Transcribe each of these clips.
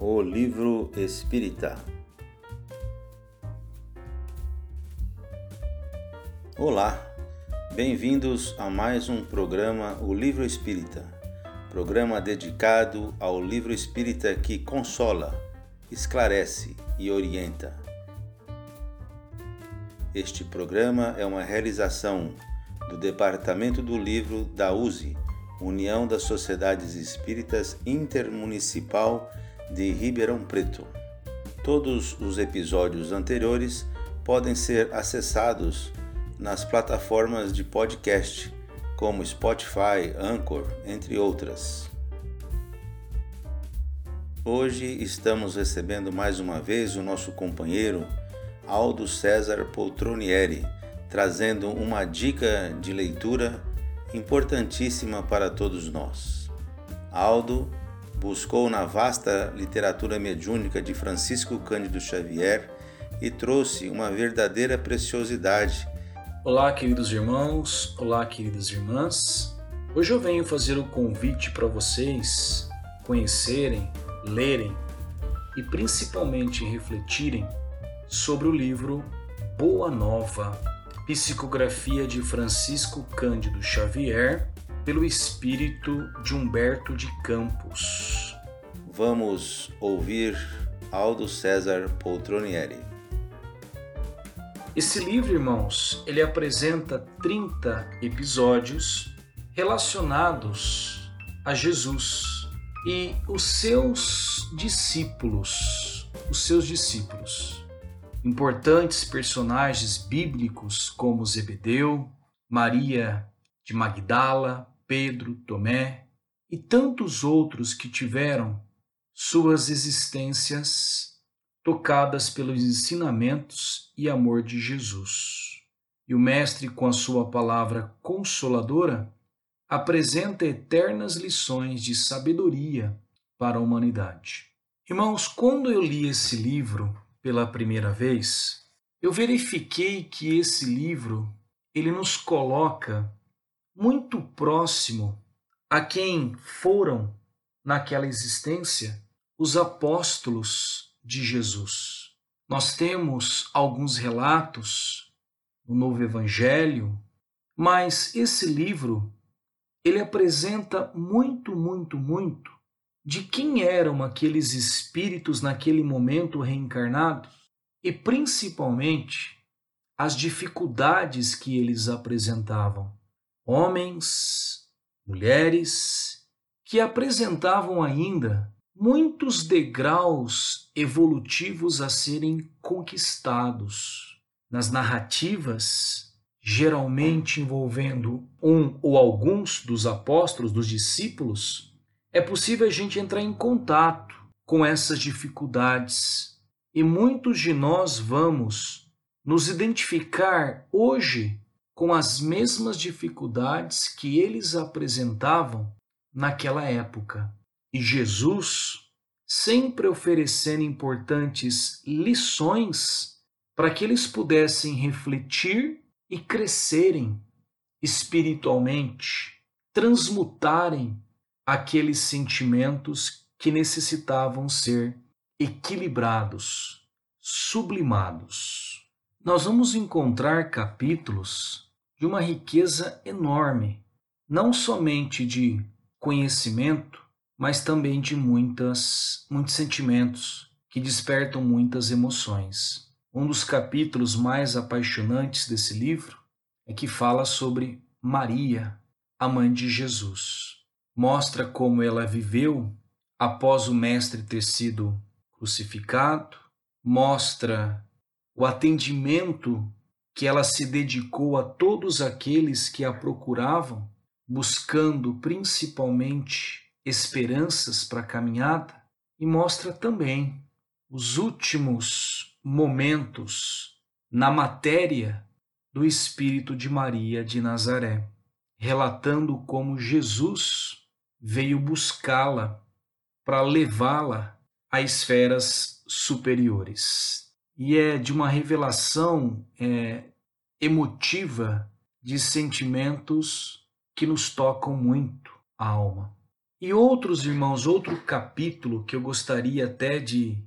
O Livro Espírita. Olá, bem-vindos a mais um programa O Livro Espírita, programa dedicado ao livro espírita que consola, esclarece e orienta. Este programa é uma realização do Departamento do Livro da USE, União das Sociedades Espíritas Intermunicipal de Ribeirão Preto. Todos os episódios anteriores podem ser acessados nas plataformas de podcast, como Spotify, Anchor, entre outras. Hoje estamos recebendo mais uma vez o nosso companheiro Aldo César Poltronieri, trazendo uma dica de leitura importantíssima para todos nós. Aldo buscou na vasta literatura mediúnica de Francisco Cândido Xavier e trouxe uma verdadeira preciosidade. Olá, queridos irmãos, olá, queridas irmãs. Hoje eu venho fazer o convite para vocês conhecerem, lerem e principalmente refletirem sobre o livro Boa Nova, Psicografia de Francisco Cândido Xavier, pelo espírito de Humberto de Campos. Vamos ouvir Aldo César Poltronieri. Esse livro, irmãos, ele apresenta 30 episódios relacionados a Jesus e os seus discípulos, os seus discípulos. Importantes personagens bíblicos como Zebedeu, Maria de Magdala, Pedro, Tomé e tantos outros que tiveram suas existências tocadas pelos ensinamentos e amor de Jesus. E o Mestre, com a sua palavra consoladora, apresenta eternas lições de sabedoria para a humanidade. Irmãos, quando eu li esse livro pela primeira vez, eu verifiquei que esse livro ele nos coloca muito próximo a quem foram, naquela existência, os apóstolos de Jesus. Nós temos alguns relatos no Novo Evangelho, mas esse livro ele apresenta muito, muito, muito de quem eram aqueles espíritos naquele momento reencarnados e principalmente as dificuldades que eles apresentavam homens, mulheres, que apresentavam ainda muitos degraus evolutivos a serem conquistados. Nas narrativas, geralmente envolvendo um ou alguns dos apóstolos, dos discípulos, é possível a gente entrar em contato com essas dificuldades. E muitos de nós vamos nos identificar hoje com as mesmas dificuldades que eles apresentavam naquela época. E Jesus, sempre oferecendo importantes lições para que eles pudessem refletir e crescerem espiritualmente, transmutarem aqueles sentimentos que necessitavam ser equilibrados, sublimados. Nós vamos encontrar capítulos de uma riqueza enorme, não somente de conhecimento, mas também de muitas, muitos sentimentos que despertam muitas emoções. Um dos capítulos mais apaixonantes desse livro é que fala sobre Maria, a mãe de Jesus. Mostra como ela viveu após o Mestre ter sido crucificado, mostra o atendimento que ela se dedicou a todos aqueles que a procuravam, buscando principalmente esperanças para a caminhada, e mostra também os últimos momentos na matéria do Espírito de Maria de Nazaré, relatando como Jesus veio buscá-la para levá-la a esferas superiores e é de uma revelação é, emotiva de sentimentos que nos tocam muito a alma. E outros irmãos, outro capítulo que eu gostaria até de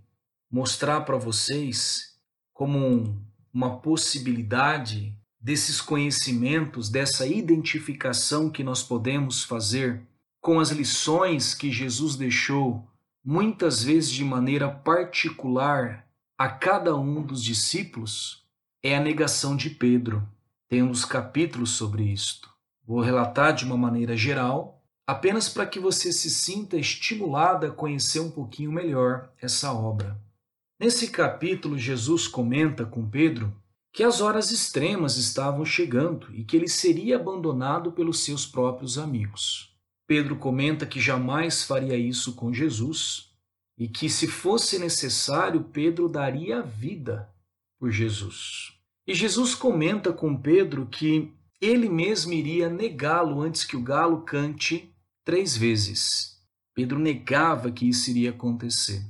mostrar para vocês como um, uma possibilidade desses conhecimentos, dessa identificação que nós podemos fazer com as lições que Jesus deixou, muitas vezes de maneira particular, a cada um dos discípulos, é a negação de Pedro. Temos capítulos sobre isto. Vou relatar de uma maneira geral, apenas para que você se sinta estimulado a conhecer um pouquinho melhor essa obra. Nesse capítulo, Jesus comenta com Pedro que as horas extremas estavam chegando e que ele seria abandonado pelos seus próprios amigos. Pedro comenta que jamais faria isso com Jesus e que, se fosse necessário, Pedro daria a vida por Jesus. E Jesus comenta com Pedro que ele mesmo iria negá-lo antes que o galo cante três vezes. Pedro negava que isso iria acontecer.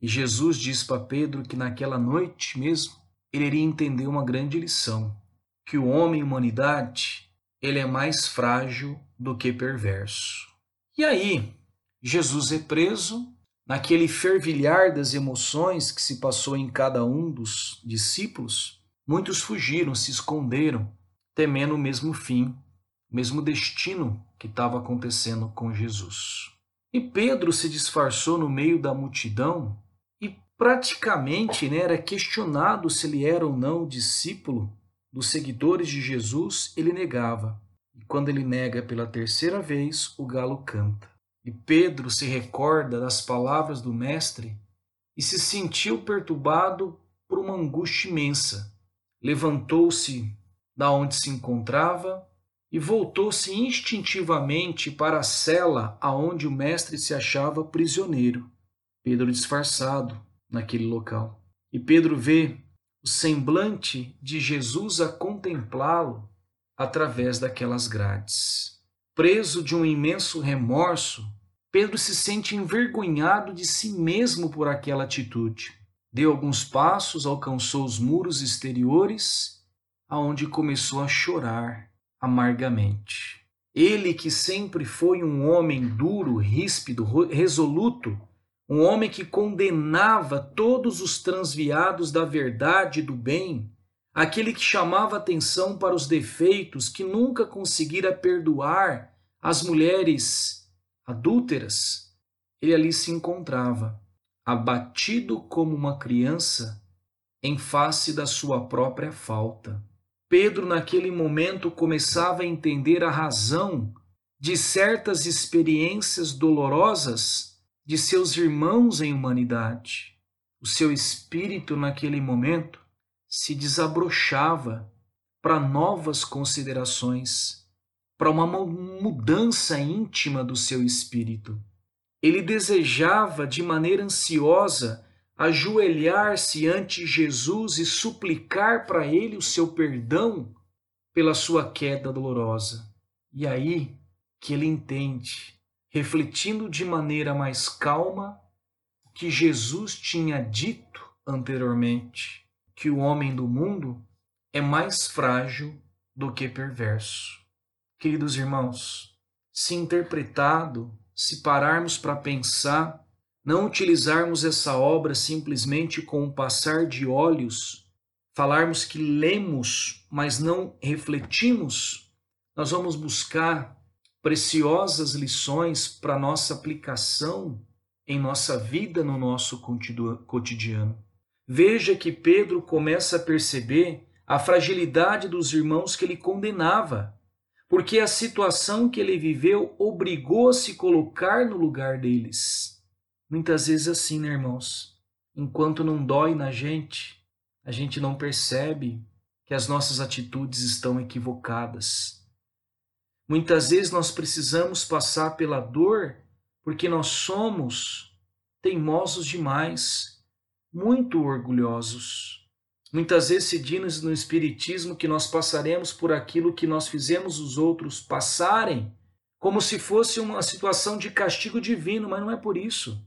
E Jesus diz para Pedro que naquela noite mesmo ele iria entender uma grande lição: que o homem humanidade ele é mais frágil do que perverso. E aí, Jesus é preso, naquele fervilhar das emoções que se passou em cada um dos discípulos, muitos fugiram, se esconderam, temendo o mesmo fim, o mesmo destino que estava acontecendo com Jesus. E Pedro se disfarçou no meio da multidão e praticamente né, era questionado se ele era ou não discípulo dos seguidores de Jesus, ele negava. E quando ele nega pela terceira vez, o galo canta. E Pedro se recorda das palavras do Mestre e se sentiu perturbado por uma angústia imensa. Levantou-se da onde se encontrava e voltou-se instintivamente para a cela aonde o mestre se achava prisioneiro. Pedro disfarçado naquele local. E Pedro vê o semblante de Jesus a contemplá-lo através daquelas grades. Preso de um imenso remorso, Pedro se sente envergonhado de si mesmo por aquela atitude. Deu alguns passos, alcançou os muros exteriores, aonde começou a chorar amargamente. Ele que sempre foi um homem duro, ríspido, resoluto, um homem que condenava todos os transviados da verdade e do bem, aquele que chamava atenção para os defeitos, que nunca conseguira perdoar as mulheres adúlteras, ele ali se encontrava, abatido como uma criança em face da sua própria falta. Pedro, naquele momento, começava a entender a razão de certas experiências dolorosas de seus irmãos em humanidade. O seu espírito, naquele momento, se desabrochava para novas considerações, para uma mudança íntima do seu espírito. Ele desejava de maneira ansiosa ajoelhar-se ante Jesus e suplicar para ele o seu perdão pela sua queda dolorosa. E aí que ele entende refletindo de maneira mais calma o que Jesus tinha dito anteriormente, que o homem do mundo é mais frágil do que perverso. Queridos irmãos, se interpretado, se pararmos para pensar, não utilizarmos essa obra simplesmente com um passar de olhos, falarmos que lemos, mas não refletimos, nós vamos buscar preciosas lições para nossa aplicação em nossa vida, no nosso cotidiano. Veja que Pedro começa a perceber a fragilidade dos irmãos que ele condenava, porque a situação que ele viveu obrigou a se colocar no lugar deles. Muitas vezes assim, né, irmãos? Enquanto não dói na gente, a gente não percebe que as nossas atitudes estão equivocadas. Muitas vezes nós precisamos passar pela dor porque nós somos teimosos demais, muito orgulhosos. Muitas vezes se diz no Espiritismo que nós passaremos por aquilo que nós fizemos os outros passarem, como se fosse uma situação de castigo divino, mas não é por isso.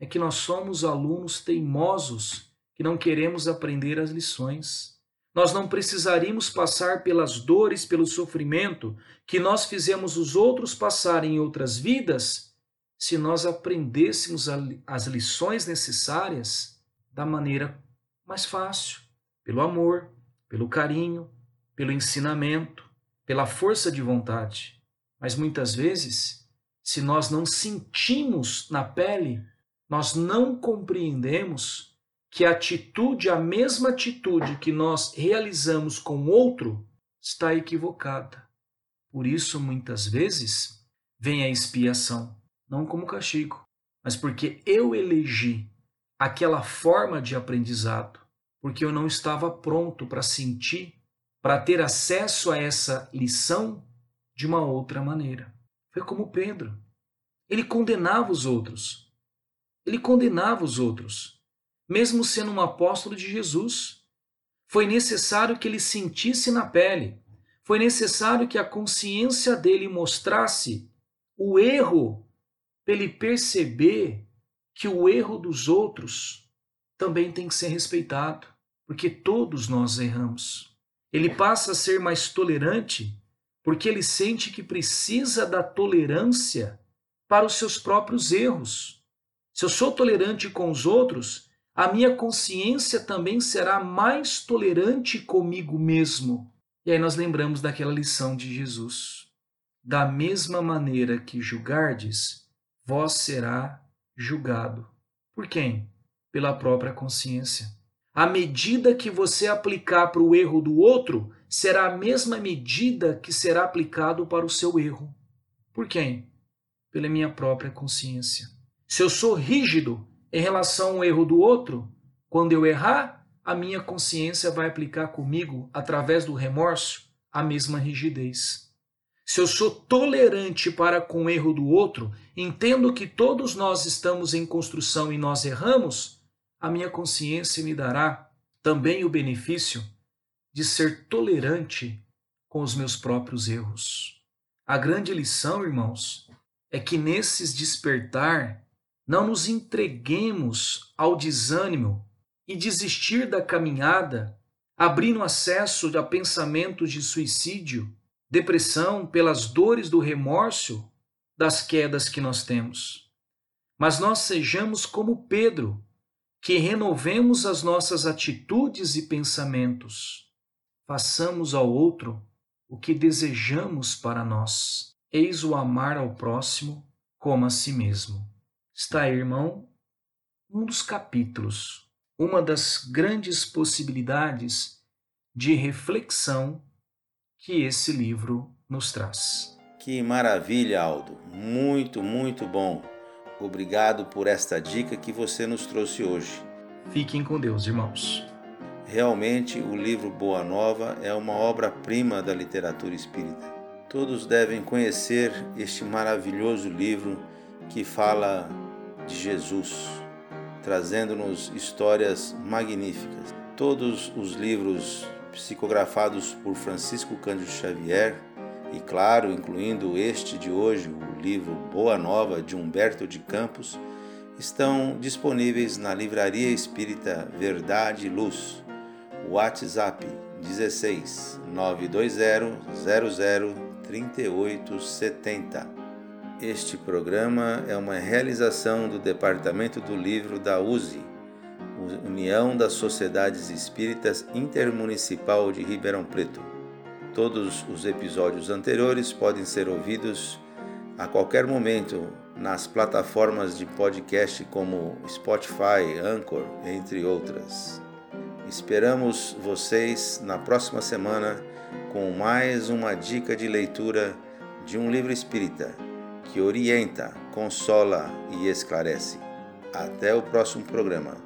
É que nós somos alunos teimosos que não queremos aprender as lições nós não precisaríamos passar pelas dores, pelo sofrimento que nós fizemos os outros passarem em outras vidas, se nós aprendêssemos as lições necessárias da maneira mais fácil, pelo amor, pelo carinho, pelo ensinamento, pela força de vontade. Mas muitas vezes, se nós não sentimos na pele, nós não compreendemos que a atitude, a mesma atitude que nós realizamos com o outro, está equivocada. Por isso, muitas vezes, vem a expiação, não como castigo, mas porque eu elegi aquela forma de aprendizado, porque eu não estava pronto para sentir, para ter acesso a essa lição de uma outra maneira. Foi como Pedro. Ele condenava os outros. Ele condenava os outros, mesmo sendo um apóstolo de Jesus. Foi necessário que ele sentisse na pele, foi necessário que a consciência dele mostrasse o erro, para ele perceber que o erro dos outros também tem que ser respeitado, porque todos nós erramos. Ele passa a ser mais tolerante porque ele sente que precisa da tolerância para os seus próprios erros. Se eu sou tolerante com os outros, a minha consciência também será mais tolerante comigo mesmo. E aí nós lembramos daquela lição de Jesus. Da mesma maneira que julgardes, vós será julgado. Por quem? Pela própria consciência. A medida que você aplicar para o erro do outro será a mesma medida que será aplicado para o seu erro. Por quem? Pela minha própria consciência. Se eu sou rígido em relação ao erro do outro, quando eu errar, a minha consciência vai aplicar comigo, através do remorso, a mesma rigidez. Se eu sou tolerante para com o erro do outro, entendo que todos nós estamos em construção e nós erramos, a minha consciência me dará também o benefício de ser tolerante com os meus próprios erros. A grande lição, irmãos, é que nesses despertar não nos entreguemos ao desânimo e desistir da caminhada, abrindo acesso a pensamentos de suicídio depressão, pelas dores do remorso das quedas que nós temos. Mas nós sejamos como Pedro, que renovemos as nossas atitudes e pensamentos. Façamos ao outro o que desejamos para nós. Eis o amar ao próximo como a si mesmo. Está aí, irmão, um dos capítulos, uma das grandes possibilidades de reflexão que esse livro nos traz. Que maravilha, Aldo! Muito, muito bom. Obrigado por esta dica que você nos trouxe hoje. Fiquem com Deus, irmãos. Realmente, o livro Boa Nova é uma obra-prima da literatura espírita. Todos devem conhecer este maravilhoso livro que fala de Jesus, trazendo-nos histórias magníficas. Todos os livros psicografados por Francisco Cândido Xavier e, claro, incluindo este de hoje, o livro Boa Nova de Humberto de Campos, estão disponíveis na Livraria Espírita Verdade e Luz. WhatsApp 16 920 00 3870. Este programa é uma realização do Departamento do Livro da USE União das Sociedades Espíritas Intermunicipal de Ribeirão Preto. Todos os episódios anteriores podem ser ouvidos a qualquer momento nas plataformas de podcast como Spotify, Anchor, entre outras. Esperamos vocês na próxima semana com mais uma dica de leitura de um livro espírita que orienta, consola e esclarece. Até o próximo programa.